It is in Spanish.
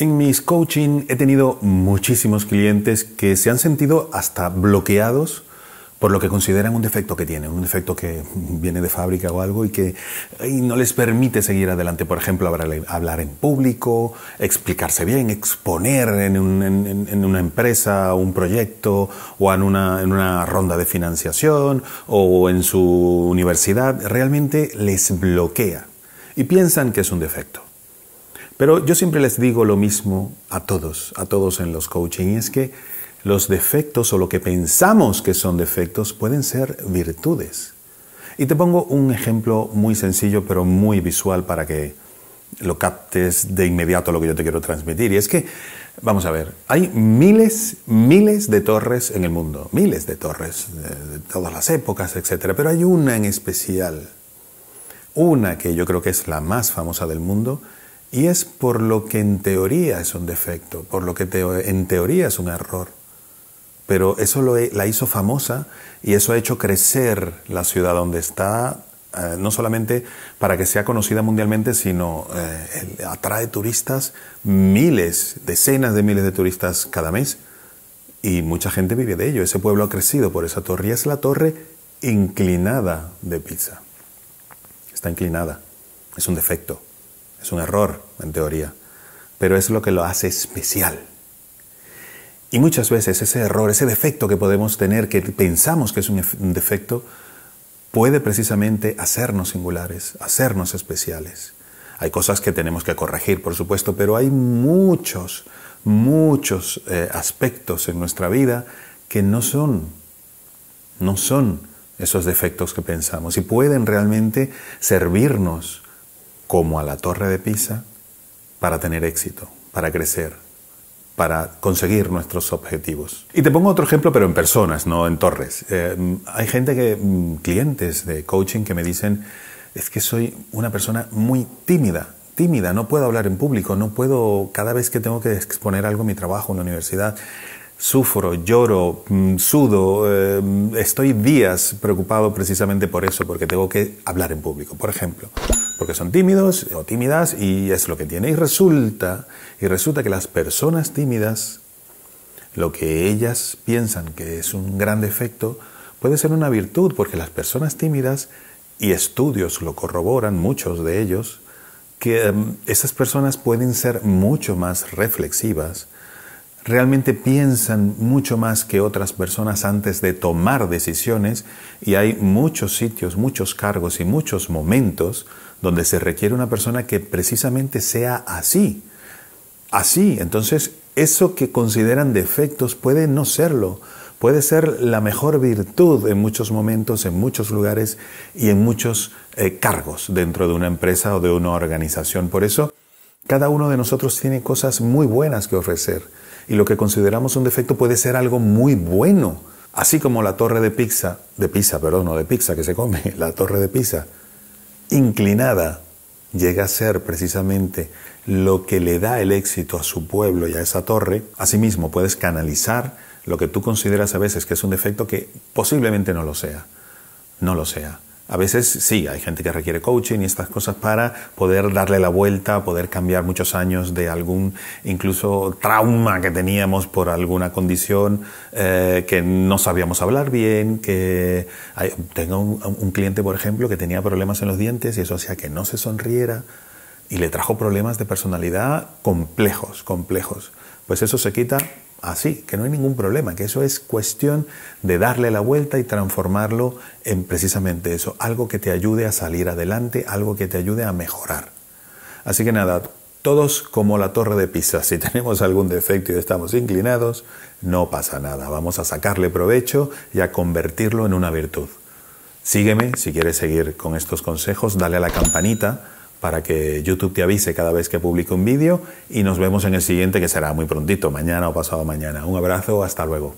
En mis coaching he tenido muchísimos clientes que se han sentido hasta bloqueados por lo que consideran un defecto que tienen, un defecto que viene de fábrica o algo y que no les permite seguir adelante. Por ejemplo, hablar en público, explicarse bien, exponer en, una empresa, un proyecto o en una, ronda de financiación o en su universidad. Realmente les bloquea y piensan que es un defecto. Pero yo siempre les digo lo mismo a todos, a todos en los coaching, y es que los defectos o lo que pensamos que son defectos pueden ser virtudes. Y te pongo un ejemplo muy sencillo pero muy visual para que lo captes de inmediato lo que yo te quiero transmitir. Y es que, vamos a ver, hay miles, miles de torres en el mundo, miles de torres de, todas las épocas, etc. Pero hay una en especial, una que yo creo que es la más famosa del mundo, y es por lo que en teoría es un defecto, por lo que en teoría es un error. Pero eso la hizo famosa y eso ha hecho crecer la ciudad donde está, eh, no solamente para que sea conocida mundialmente, sino eh, atrae turistas, miles, decenas de miles de turistas cada mes. Y mucha gente vive de ello. Ese pueblo ha crecido por esa torre y es la torre inclinada de Pisa. Está inclinada. Es un defecto. Es un error, en teoría, pero es lo que lo hace especial. Y muchas veces ese error, ese defecto que podemos tener, que pensamos que es un defecto, puede precisamente hacernos singulares, hacernos especiales. Hay cosas que tenemos que corregir, por supuesto, pero hay muchos, muchos eh, aspectos en nuestra vida que no son, no son esos defectos que pensamos y pueden realmente servirnos como a la torre de Pisa para tener éxito, para crecer, para conseguir nuestros objetivos. Y te pongo otro ejemplo, pero en personas, no en torres. Eh, hay gente que, mm, clientes de coaching que me dicen, es que soy una persona muy tímida, tímida, no puedo hablar en público, no puedo, cada vez que tengo que exponer algo en mi trabajo en la universidad, sufro, lloro, mm, sudo, eh, estoy días preocupado precisamente por eso, porque tengo que hablar en público, por ejemplo porque son tímidos o tímidas y es lo que tiene. Y resulta, y resulta que las personas tímidas, lo que ellas piensan que es un gran defecto, puede ser una virtud, porque las personas tímidas, y estudios lo corroboran, muchos de ellos, que em, esas personas pueden ser mucho más reflexivas, realmente piensan mucho más que otras personas antes de tomar decisiones y hay muchos sitios, muchos cargos y muchos momentos donde se requiere una persona que precisamente sea así. Así, entonces eso que consideran defectos puede no serlo, puede ser la mejor virtud en muchos momentos, en muchos lugares y en muchos eh, cargos dentro de una empresa o de una organización. Por eso, cada uno de nosotros tiene cosas muy buenas que ofrecer y lo que consideramos un defecto puede ser algo muy bueno. Así como la torre de pizza, de pizza, perdón, no de pizza que se come, la torre de pizza, inclinada, llega a ser precisamente lo que le da el éxito a su pueblo y a esa torre, asimismo puedes canalizar lo que tú consideras a veces que es un defecto que posiblemente no lo sea. No lo sea. A veces sí, hay gente que requiere coaching y estas cosas para poder darle la vuelta, poder cambiar muchos años de algún incluso trauma que teníamos por alguna condición eh, que no sabíamos hablar bien, que tengo un, cliente, por ejemplo, que tenía problemas en los dientes y eso hacía que no se sonriera y le trajo problemas de personalidad complejos, complejos. Pues eso se quita así, que no hay ningún problema, que eso es cuestión de darle la vuelta y transformarlo en precisamente eso, algo que te ayude a salir adelante, algo que te ayude a mejorar. Así que nada, todos como la torre de Pisa, si tenemos algún defecto y estamos inclinados, no pasa nada, vamos a sacarle provecho y a convertirlo en una virtud. Sígueme si quieres seguir con estos consejos, dale a la campanita para que YouTube te avise cada vez que publique un vídeo y nos vemos en el siguiente que será muy prontito, mañana o pasado mañana. Un abrazo, hasta luego.